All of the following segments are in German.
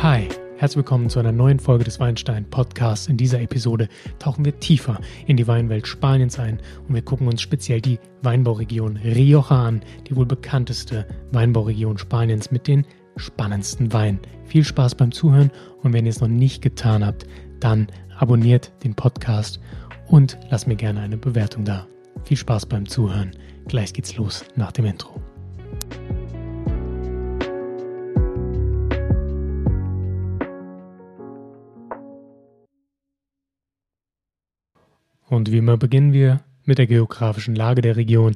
Hi, herzlich willkommen zu einer neuen Folge des Weinstein Podcasts. In dieser Episode tauchen wir tiefer in die Weinwelt Spaniens ein und wir gucken uns speziell die Weinbauregion Rioja an, die wohl bekannteste Weinbauregion Spaniens mit den spannendsten Weinen. Viel Spaß beim Zuhören und wenn ihr es noch nicht getan habt, dann abonniert den Podcast und lasst mir gerne eine Bewertung da. Viel Spaß beim Zuhören. Gleich geht's los nach dem Intro. Und wie immer beginnen wir mit der geografischen Lage der Region.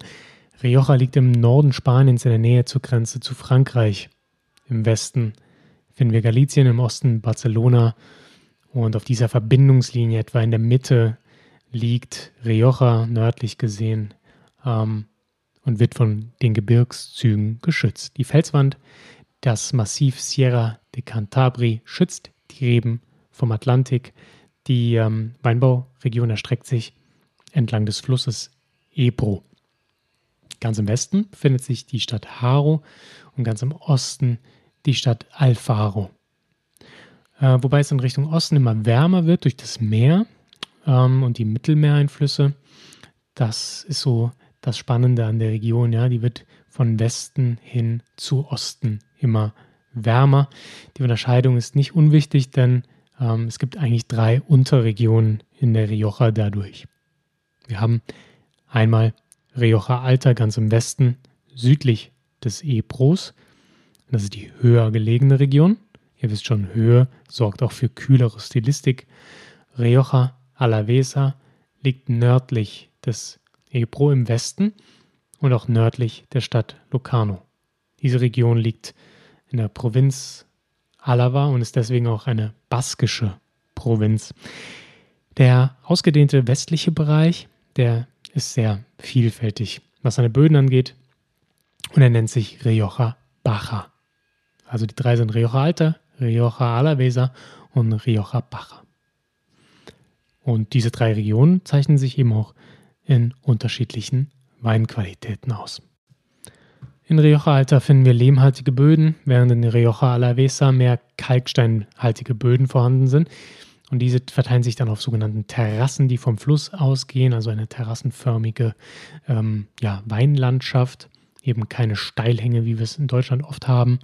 Rioja liegt im Norden Spaniens in der Nähe zur Grenze zu Frankreich. Im Westen finden wir Galicien, im Osten Barcelona und auf dieser Verbindungslinie etwa in der Mitte liegt Rioja nördlich gesehen ähm, und wird von den Gebirgszügen geschützt. Die Felswand, das Massiv Sierra de Cantabri, schützt die Reben vom Atlantik. Die ähm, Weinbauregion erstreckt sich entlang des Flusses Ebro. Ganz im Westen befindet sich die Stadt Haro und ganz im Osten die Stadt Alfaro. Äh, wobei es in Richtung Osten immer wärmer wird durch das Meer ähm, und die Mittelmeereinflüsse. Das ist so das Spannende an der Region. Ja, die wird von Westen hin zu Osten immer wärmer. Die Unterscheidung ist nicht unwichtig, denn ähm, es gibt eigentlich drei Unterregionen in der Rioja dadurch. Wir haben einmal Rioja Alta ganz im Westen, südlich des Ebros. Das ist die höher gelegene Region. Ihr wisst schon, Höhe sorgt auch für kühlere Stilistik. Rioja Alavesa liegt nördlich des Ebro im Westen und auch nördlich der Stadt Locarno. Diese Region liegt in der Provinz Alava und ist deswegen auch eine baskische Provinz. Der ausgedehnte westliche Bereich, der ist sehr vielfältig, was seine Böden angeht. Und er nennt sich Rioja Baja. Also die drei sind Rioja Alta, Rioja Alavesa und Rioja Baja. Und diese drei Regionen zeichnen sich eben auch in unterschiedlichen Weinqualitäten aus. In Rioja Alta finden wir lehmhaltige Böden, während in Rioja Alavesa mehr kalksteinhaltige Böden vorhanden sind. Und diese verteilen sich dann auf sogenannten Terrassen, die vom Fluss ausgehen, also eine terrassenförmige ähm, ja, Weinlandschaft. Eben keine Steilhänge, wie wir es in Deutschland oft haben,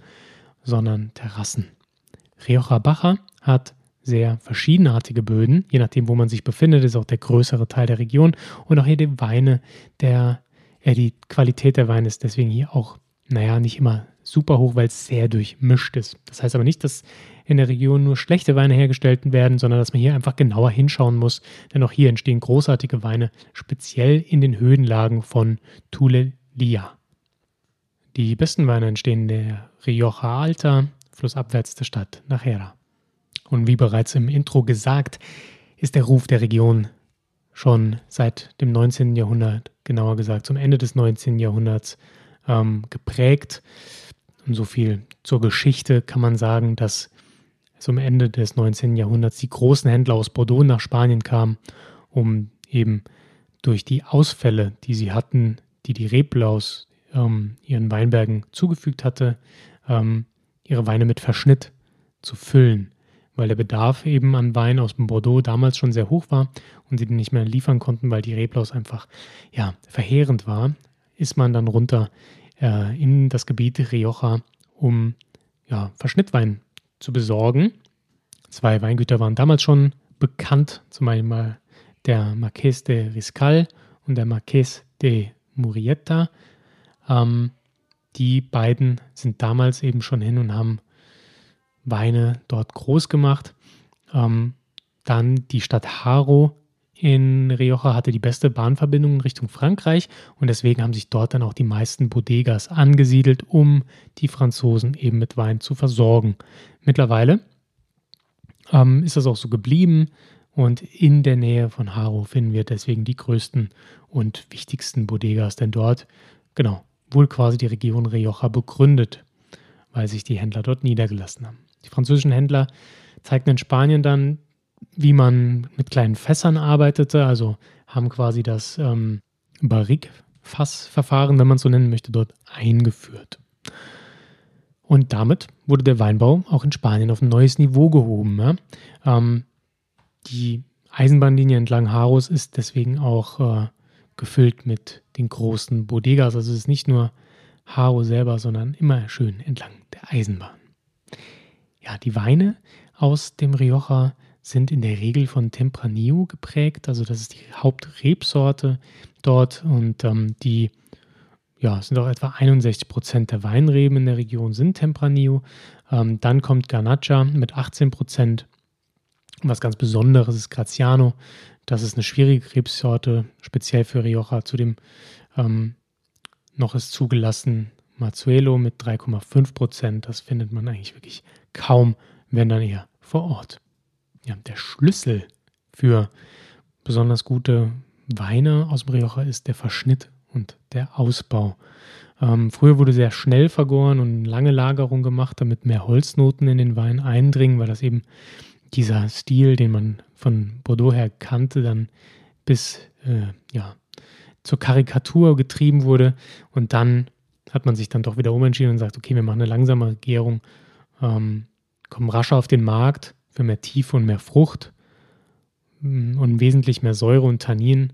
sondern Terrassen. Rioja Baja hat sehr verschiedenartige Böden, je nachdem, wo man sich befindet, ist auch der größere Teil der Region und auch hier die Weine, der, äh, die Qualität der Weine ist deswegen hier auch, naja, nicht immer super hoch, weil es sehr durchmischt ist. Das heißt aber nicht, dass in der Region nur schlechte Weine hergestellt werden, sondern dass man hier einfach genauer hinschauen muss, denn auch hier entstehen großartige Weine, speziell in den Höhenlagen von Tulelia. Die besten Weine entstehen in der Rioja Alta, flussabwärts der Stadt Nachera. Und wie bereits im Intro gesagt, ist der Ruf der Region schon seit dem 19. Jahrhundert, genauer gesagt zum Ende des 19. Jahrhunderts, ähm, geprägt. Und so viel zur Geschichte kann man sagen, dass zum Ende des 19. Jahrhunderts die großen Händler aus Bordeaux nach Spanien kamen, um eben durch die Ausfälle, die sie hatten, die die Reblaus ähm, ihren Weinbergen zugefügt hatte, ähm, ihre Weine mit Verschnitt zu füllen weil der Bedarf eben an Wein aus Bordeaux damals schon sehr hoch war und sie den nicht mehr liefern konnten, weil die Reblaus einfach ja, verheerend war, ist man dann runter äh, in das Gebiet Rioja, um ja, Verschnittwein zu besorgen. Zwei Weingüter waren damals schon bekannt, zum Beispiel der Marqués de Riscal und der Marqués de Murieta. Ähm, die beiden sind damals eben schon hin und haben Weine dort groß gemacht. Ähm, dann die Stadt Haro in Rioja hatte die beste Bahnverbindung in Richtung Frankreich und deswegen haben sich dort dann auch die meisten Bodegas angesiedelt, um die Franzosen eben mit Wein zu versorgen. Mittlerweile ähm, ist das auch so geblieben und in der Nähe von Haro finden wir deswegen die größten und wichtigsten Bodegas, denn dort, genau, wohl quasi die Region Rioja begründet, weil sich die Händler dort niedergelassen haben. Die französischen Händler zeigten in Spanien dann, wie man mit kleinen Fässern arbeitete, also haben quasi das ähm, Barrique-Fassverfahren, wenn man es so nennen möchte, dort eingeführt. Und damit wurde der Weinbau auch in Spanien auf ein neues Niveau gehoben. Ja? Ähm, die Eisenbahnlinie entlang Haros ist deswegen auch äh, gefüllt mit den großen Bodegas. Also es ist nicht nur Haro selber, sondern immer schön entlang der Eisenbahn. Ja, die Weine aus dem Rioja sind in der Regel von Tempranillo geprägt. Also das ist die Hauptrebsorte dort und ähm, die ja, sind auch etwa 61 Prozent der Weinreben in der Region sind Tempranillo. Ähm, dann kommt Garnacha mit 18 Prozent. Was ganz Besonderes ist Graziano. Das ist eine schwierige Rebsorte, speziell für Rioja. Zudem ähm, noch ist zugelassen Mazuelo mit 3,5 Prozent. Das findet man eigentlich wirklich kaum, wenn dann eher vor Ort. Ja, der Schlüssel für besonders gute Weine aus Rioja ist der Verschnitt und der Ausbau. Ähm, früher wurde sehr schnell vergoren und lange Lagerung gemacht, damit mehr Holznoten in den Wein eindringen, weil das eben dieser Stil, den man von Bordeaux her kannte, dann bis äh, ja, zur Karikatur getrieben wurde. Und dann hat man sich dann doch wieder umentschieden und sagt, okay, wir machen eine langsame Gärung, ähm, kommen rascher auf den Markt für mehr Tiefe und mehr Frucht mm, und wesentlich mehr Säure und Tannin.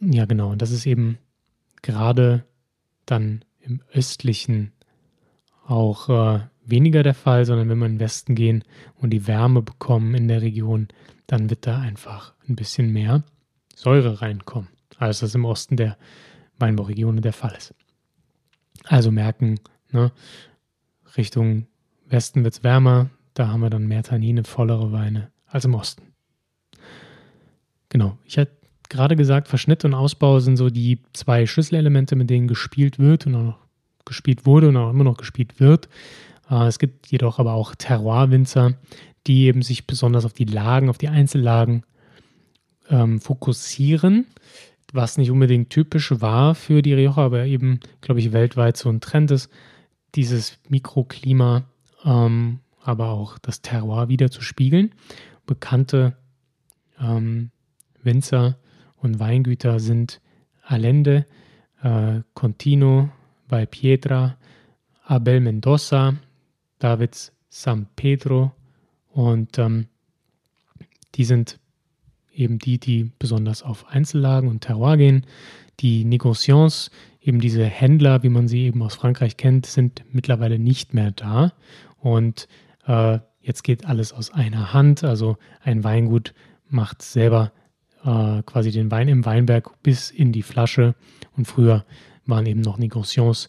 Ja, genau. Und das ist eben gerade dann im östlichen auch äh, weniger der Fall, sondern wenn wir in den Westen gehen und die Wärme bekommen in der Region, dann wird da einfach ein bisschen mehr Säure reinkommen, als das im Osten der Weinbauregionen der Fall ist. Also merken, ne, Richtung Westen wird es wärmer, da haben wir dann mehr Tannine, vollere Weine als im Osten. Genau, ich hatte gerade gesagt, Verschnitt und Ausbau sind so die zwei Schlüsselelemente, mit denen gespielt wird und auch gespielt wurde und auch immer noch gespielt wird. Äh, es gibt jedoch aber auch Terroir-Winzer, die eben sich besonders auf die Lagen, auf die Einzellagen ähm, fokussieren, was nicht unbedingt typisch war für die Rioja, aber eben, glaube ich, weltweit so ein Trend ist, dieses Mikroklima, ähm, aber auch das Terroir wieder zu spiegeln. Bekannte ähm, Winzer und Weingüter sind Allende, äh, Contino, Valpietra, Abel Mendoza, Davids San Pedro und ähm, die sind eben die, die besonders auf Einzellagen und Terroir gehen. Die Negociants, eben diese Händler, wie man sie eben aus Frankreich kennt, sind mittlerweile nicht mehr da. Und äh, jetzt geht alles aus einer Hand. Also ein Weingut macht selber äh, quasi den Wein im Weinberg bis in die Flasche. Und früher waren eben noch Negociants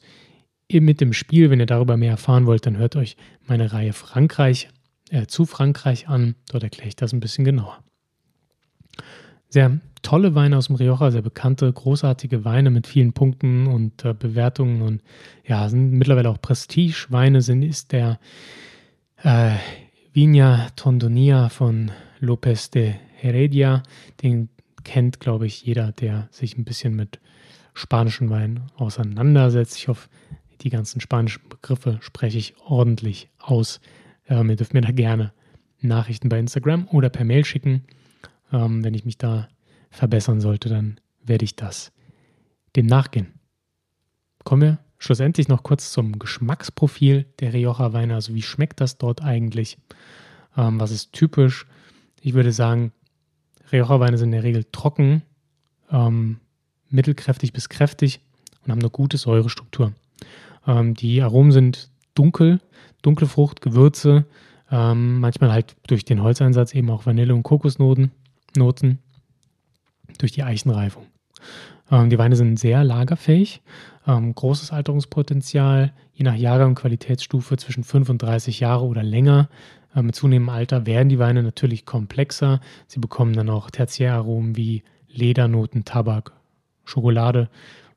mit dem Spiel. Wenn ihr darüber mehr erfahren wollt, dann hört euch meine Reihe Frankreich äh, zu Frankreich an. Dort erkläre ich das ein bisschen genauer. Sehr tolle Weine aus dem Rioja, sehr bekannte, großartige Weine mit vielen Punkten und äh, Bewertungen und ja, sind mittlerweile auch Prestige-Weine sind, ist der äh, Viña Tondonia von López de Heredia. Den kennt, glaube ich, jeder, der sich ein bisschen mit spanischen Wein auseinandersetzt. Ich hoffe, die ganzen spanischen Begriffe spreche ich ordentlich aus. Ähm, ihr dürft mir da gerne Nachrichten bei Instagram oder per Mail schicken. Ähm, wenn ich mich da verbessern sollte, dann werde ich das dem nachgehen. Kommen wir schlussendlich noch kurz zum Geschmacksprofil der Rioja-Weine. Also wie schmeckt das dort eigentlich? Ähm, was ist typisch? Ich würde sagen, Rioja-Weine sind in der Regel trocken, ähm, mittelkräftig bis kräftig und haben eine gute Säurestruktur. Ähm, die Aromen sind dunkel, dunkle Frucht, Gewürze, ähm, manchmal halt durch den Holzeinsatz eben auch Vanille- und Kokosnoten, Noten, durch die Eichenreifung. Ähm, die Weine sind sehr lagerfähig, ähm, großes Alterungspotenzial, je nach Jahrgang und Qualitätsstufe zwischen 35 Jahre oder länger. Äh, mit zunehmendem Alter werden die Weine natürlich komplexer. Sie bekommen dann auch Tertiäraromen wie Ledernoten, Tabak, Schokolade,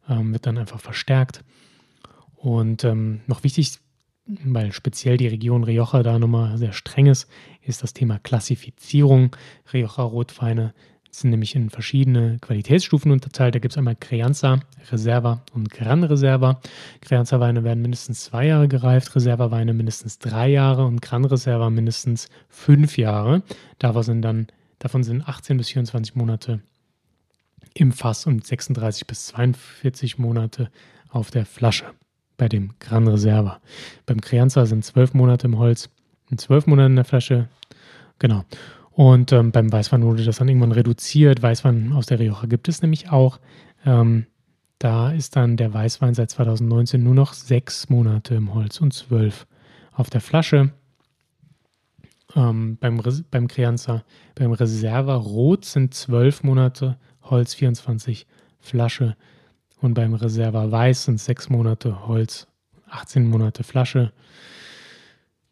ähm, wird dann einfach verstärkt. Und ähm, noch wichtig, weil speziell die Region Rioja da nochmal sehr streng ist, ist das Thema Klassifizierung. Rioja-Rotweine sind nämlich in verschiedene Qualitätsstufen unterteilt. Da gibt es einmal Crianza, Reserva und Gran Reserva. Crianza-Weine werden mindestens zwei Jahre gereift, Reserva-Weine mindestens drei Jahre und Gran Reserva mindestens fünf Jahre. Davon sind dann davon sind 18 bis 24 Monate im Fass und 36 bis 42 Monate auf der Flasche. Bei dem Gran Reserva. Beim Crianza sind zwölf Monate im Holz und zwölf Monate in der Flasche. Genau. Und ähm, beim Weißwein wurde das dann irgendwann reduziert. Weißwein aus der Rioja gibt es nämlich auch. Ähm, da ist dann der Weißwein seit 2019 nur noch sechs Monate im Holz und zwölf auf der Flasche. Ähm, beim, beim Crianza, beim Reserva Rot sind zwölf Monate Holz, 24 Flasche. Und beim Reserva Weiß sind sechs Monate Holz, 18 Monate Flasche.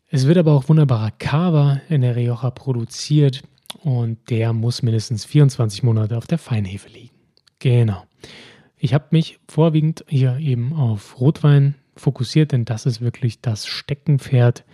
Es wird aber auch wunderbarer Cava in der Rioja produziert und der muss mindestens 24 Monate auf der Feinhefe liegen. Genau. Ich habe mich vorwiegend hier eben auf Rotwein fokussiert, denn das ist wirklich das Steckenpferd.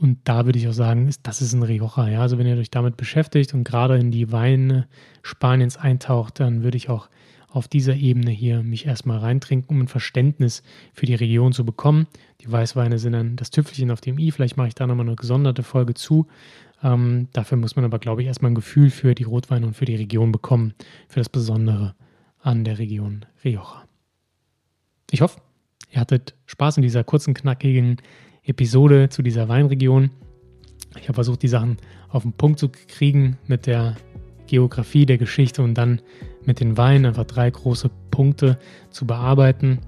Und da würde ich auch sagen, das ist ein Rioja. Ja? Also wenn ihr euch damit beschäftigt und gerade in die Weine Spaniens eintaucht, dann würde ich auch auf dieser Ebene hier mich erstmal reintrinken, um ein Verständnis für die Region zu bekommen. Die Weißweine sind dann das Tüpfelchen auf dem i. Vielleicht mache ich da nochmal eine gesonderte Folge zu. Ähm, dafür muss man aber, glaube ich, erstmal ein Gefühl für die Rotweine und für die Region bekommen, für das Besondere an der Region Rioja. Ich hoffe, ihr hattet Spaß in dieser kurzen, knackigen Episode zu dieser Weinregion. Ich habe versucht, die Sachen auf den Punkt zu kriegen mit der Geografie, der Geschichte und dann mit den Weinen einfach drei große Punkte zu bearbeiten.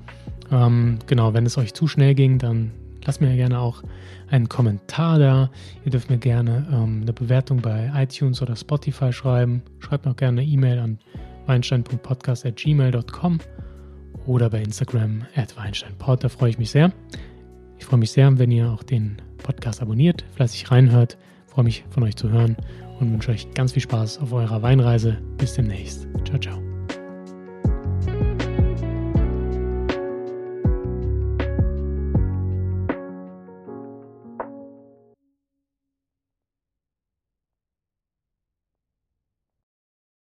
Ähm, genau, wenn es euch zu schnell ging, dann lasst mir gerne auch einen Kommentar da. Ihr dürft mir gerne ähm, eine Bewertung bei iTunes oder Spotify schreiben. Schreibt mir auch gerne eine E-Mail an weinstein.podcast.gmail.com oder bei Instagram at weinsteinpod. Da freue ich mich sehr. Ich freue mich sehr, wenn ihr auch den Podcast abonniert, fleißig reinhört. Freue mich von euch zu hören und wünsche euch ganz viel Spaß auf eurer Weinreise. Bis demnächst. Ciao, ciao.